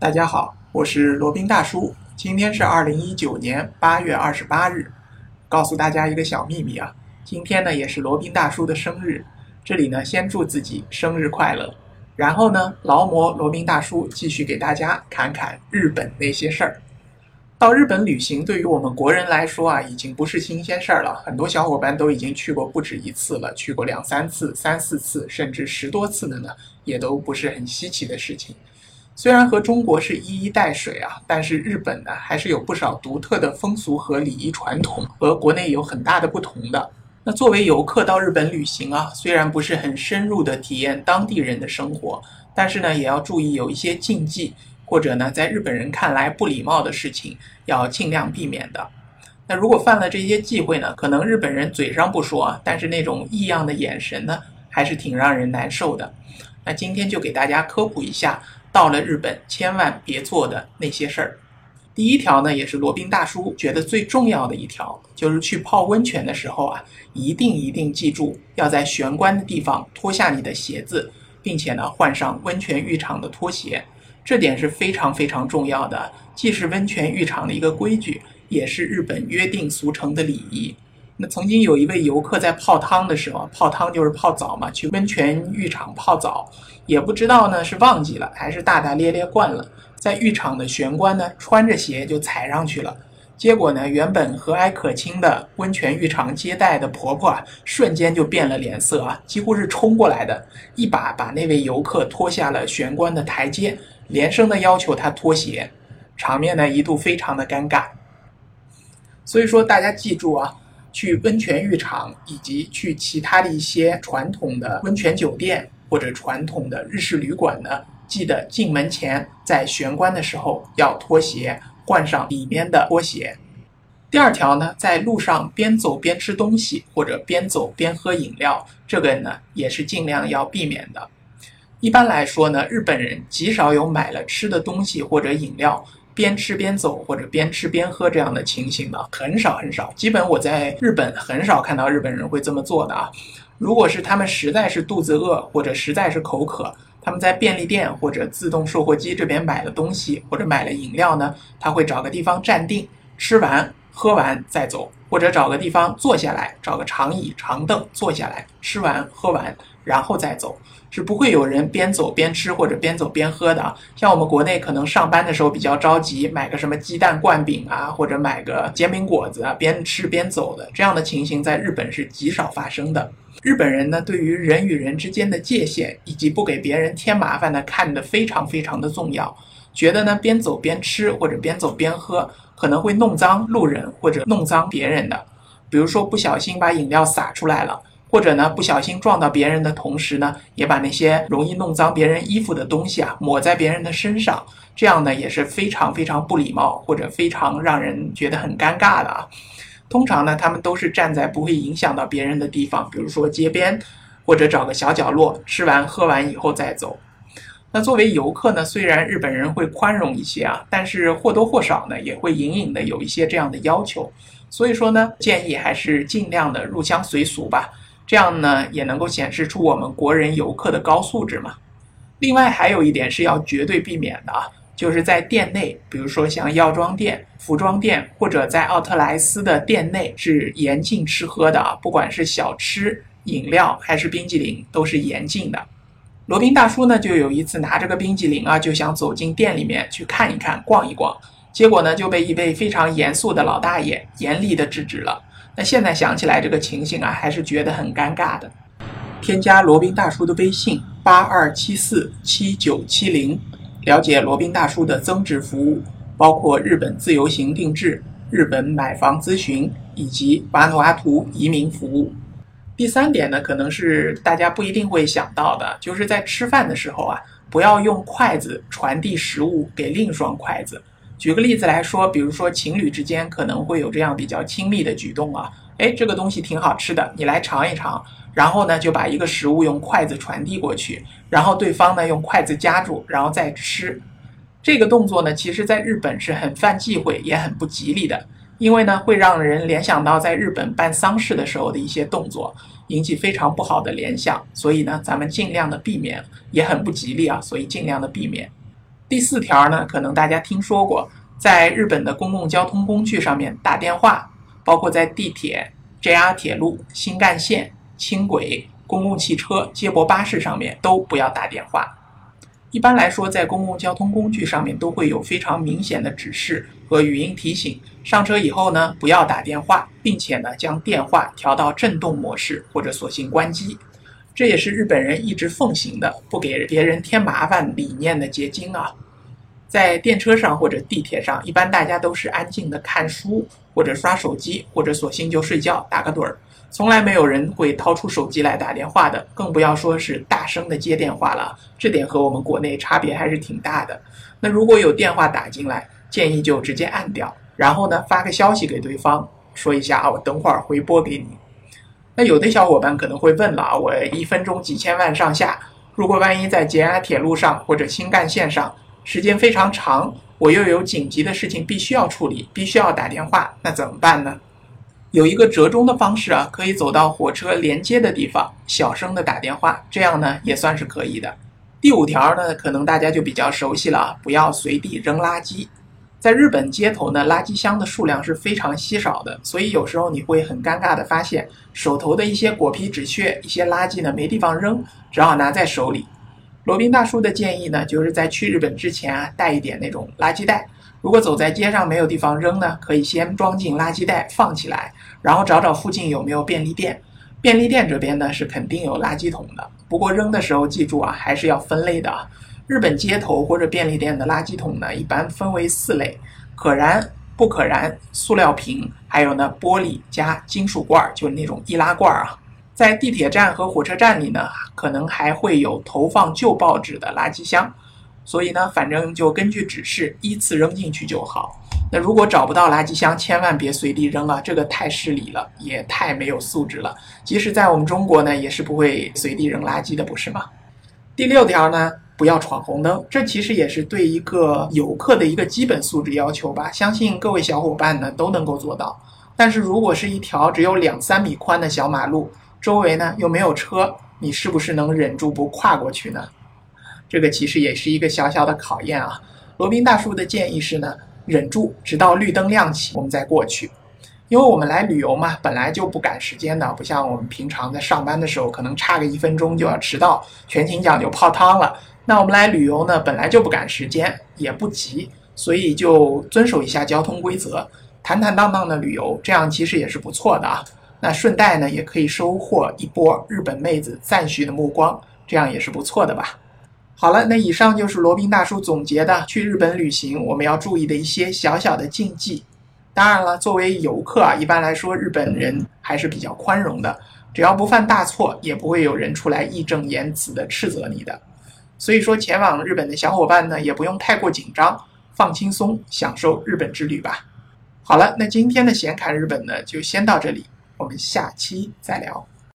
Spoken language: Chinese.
大家好，我是罗宾大叔。今天是二零一九年八月二十八日。告诉大家一个小秘密啊，今天呢也是罗宾大叔的生日。这里呢先祝自己生日快乐，然后呢劳模罗宾大叔继续给大家侃侃日本那些事儿。到日本旅行对于我们国人来说啊，已经不是新鲜事儿了。很多小伙伴都已经去过不止一次了，去过两三次、三四次，甚至十多次的呢，也都不是很稀奇的事情。虽然和中国是一衣带水啊，但是日本呢还是有不少独特的风俗和礼仪传统，和国内有很大的不同的。那作为游客到日本旅行啊，虽然不是很深入的体验当地人的生活，但是呢也要注意有一些禁忌。或者呢，在日本人看来不礼貌的事情，要尽量避免的。那如果犯了这些忌讳呢，可能日本人嘴上不说，但是那种异样的眼神呢，还是挺让人难受的。那今天就给大家科普一下，到了日本千万别做的那些事儿。第一条呢，也是罗宾大叔觉得最重要的一条，就是去泡温泉的时候啊，一定一定记住要在玄关的地方脱下你的鞋子，并且呢，换上温泉浴场的拖鞋。这点是非常非常重要的，既是温泉浴场的一个规矩，也是日本约定俗成的礼仪。那曾经有一位游客在泡汤的时候，泡汤就是泡澡嘛，去温泉浴场泡澡，也不知道呢是忘记了还是大大咧咧惯了，在浴场的玄关呢穿着鞋就踩上去了，结果呢原本和蔼可亲的温泉浴场接待的婆婆啊，瞬间就变了脸色啊，几乎是冲过来的，一把把那位游客拖下了玄关的台阶。连声的要求他脱鞋，场面呢一度非常的尴尬。所以说，大家记住啊，去温泉浴场以及去其他的一些传统的温泉酒店或者传统的日式旅馆呢，记得进门前在玄关的时候要脱鞋，换上里面的拖鞋。第二条呢，在路上边走边吃东西或者边走边喝饮料，这个呢也是尽量要避免的。一般来说呢，日本人极少有买了吃的东西或者饮料边吃边走或者边吃边喝这样的情形的，很少很少。基本我在日本很少看到日本人会这么做的啊。如果是他们实在是肚子饿或者实在是口渴，他们在便利店或者自动售货机这边买了东西或者买了饮料呢，他会找个地方站定，吃完喝完再走，或者找个地方坐下来，找个长椅长凳坐下来，吃完喝完然后再走。是不会有人边走边吃或者边走边喝的啊！像我们国内可能上班的时候比较着急，买个什么鸡蛋灌饼啊，或者买个煎饼果子啊，边吃边走的这样的情形，在日本是极少发生的。日本人呢，对于人与人之间的界限以及不给别人添麻烦呢，看得非常非常的重要，觉得呢边走边吃或者边走边喝可能会弄脏路人或者弄脏别人的，比如说不小心把饮料洒出来了。或者呢，不小心撞到别人的同时呢，也把那些容易弄脏别人衣服的东西啊抹在别人的身上，这样呢也是非常非常不礼貌，或者非常让人觉得很尴尬的啊。通常呢，他们都是站在不会影响到别人的地方，比如说街边，或者找个小角落，吃完喝完以后再走。那作为游客呢，虽然日本人会宽容一些啊，但是或多或少呢，也会隐隐的有一些这样的要求。所以说呢，建议还是尽量的入乡随俗吧。这样呢，也能够显示出我们国人游客的高素质嘛。另外还有一点是要绝对避免的啊，就是在店内，比如说像药妆店、服装店或者在奥特莱斯的店内是严禁吃喝的啊，不管是小吃、饮料还是冰激凌都是严禁的。罗宾大叔呢，就有一次拿着个冰激凌啊，就想走进店里面去看一看、逛一逛，结果呢就被一位非常严肃的老大爷严厉的制止了。那现在想起来这个情形啊，还是觉得很尴尬的。添加罗宾大叔的微信八二七四七九七零，了解罗宾大叔的增值服务，包括日本自由行定制、日本买房咨询以及瓦努阿图移民服务。第三点呢，可能是大家不一定会想到的，就是在吃饭的时候啊，不要用筷子传递食物给另一双筷子。举个例子来说，比如说情侣之间可能会有这样比较亲密的举动啊，哎，这个东西挺好吃的，你来尝一尝，然后呢就把一个食物用筷子传递过去，然后对方呢用筷子夹住，然后再吃。这个动作呢，其实在日本是很犯忌讳，也很不吉利的，因为呢会让人联想到在日本办丧事的时候的一些动作，引起非常不好的联想，所以呢咱们尽量的避免，也很不吉利啊，所以尽量的避免。第四条呢，可能大家听说过，在日本的公共交通工具上面打电话，包括在地铁、JR 铁路、新干线、轻轨、公共汽车、接驳巴士上面都不要打电话。一般来说，在公共交通工具上面都会有非常明显的指示和语音提醒，上车以后呢，不要打电话，并且呢，将电话调到震动模式或者索性关机。这也是日本人一直奉行的不给别人添麻烦理念的结晶啊。在电车上或者地铁上，一般大家都是安静的看书或者刷手机，或者索性就睡觉打个盹儿，从来没有人会掏出手机来打电话的，更不要说是大声的接电话了。这点和我们国内差别还是挺大的。那如果有电话打进来，建议就直接按掉，然后呢发个消息给对方，说一下啊，我等会儿回拨给你。那有的小伙伴可能会问了啊，我一分钟几千万上下，如果万一在捷安铁路上或者新干线上，时间非常长，我又有紧急的事情必须要处理，必须要打电话，那怎么办呢？有一个折中的方式啊，可以走到火车连接的地方，小声的打电话，这样呢也算是可以的。第五条呢，可能大家就比较熟悉了啊，不要随地扔垃圾。在日本街头呢，垃圾箱的数量是非常稀少的，所以有时候你会很尴尬的发现，手头的一些果皮纸屑、一些垃圾呢没地方扔，只好拿在手里。罗宾大叔的建议呢，就是在去日本之前啊，带一点那种垃圾袋。如果走在街上没有地方扔呢，可以先装进垃圾袋放起来，然后找找附近有没有便利店。便利店这边呢是肯定有垃圾桶的，不过扔的时候记住啊，还是要分类的。日本街头或者便利店的垃圾桶呢，一般分为四类：可燃、不可燃、塑料瓶，还有呢玻璃加金属罐，就是那种易拉罐啊。在地铁站和火车站里呢，可能还会有投放旧报纸的垃圾箱，所以呢，反正就根据指示依次扔进去就好。那如果找不到垃圾箱，千万别随地扔啊，这个太失礼了，也太没有素质了。即使在我们中国呢，也是不会随地扔垃圾的，不是吗？第六条呢？不要闯红灯，这其实也是对一个游客的一个基本素质要求吧。相信各位小伙伴呢都能够做到。但是如果是一条只有两三米宽的小马路，周围呢又没有车，你是不是能忍住不跨过去呢？这个其实也是一个小小的考验啊。罗宾大叔的建议是呢，忍住，直到绿灯亮起，我们再过去。因为我们来旅游嘛，本来就不赶时间的，不像我们平常在上班的时候，可能差个一分钟就要迟到，全勤奖就泡汤了。那我们来旅游呢，本来就不赶时间，也不急，所以就遵守一下交通规则，坦坦荡荡的旅游，这样其实也是不错的啊。那顺带呢，也可以收获一波日本妹子赞许的目光，这样也是不错的吧。好了，那以上就是罗宾大叔总结的去日本旅行我们要注意的一些小小的禁忌。当然了，作为游客啊，一般来说日本人还是比较宽容的，只要不犯大错，也不会有人出来义正言辞的斥责你的。所以说，前往日本的小伙伴呢，也不用太过紧张，放轻松，享受日本之旅吧。好了，那今天的闲侃日本呢，就先到这里，我们下期再聊。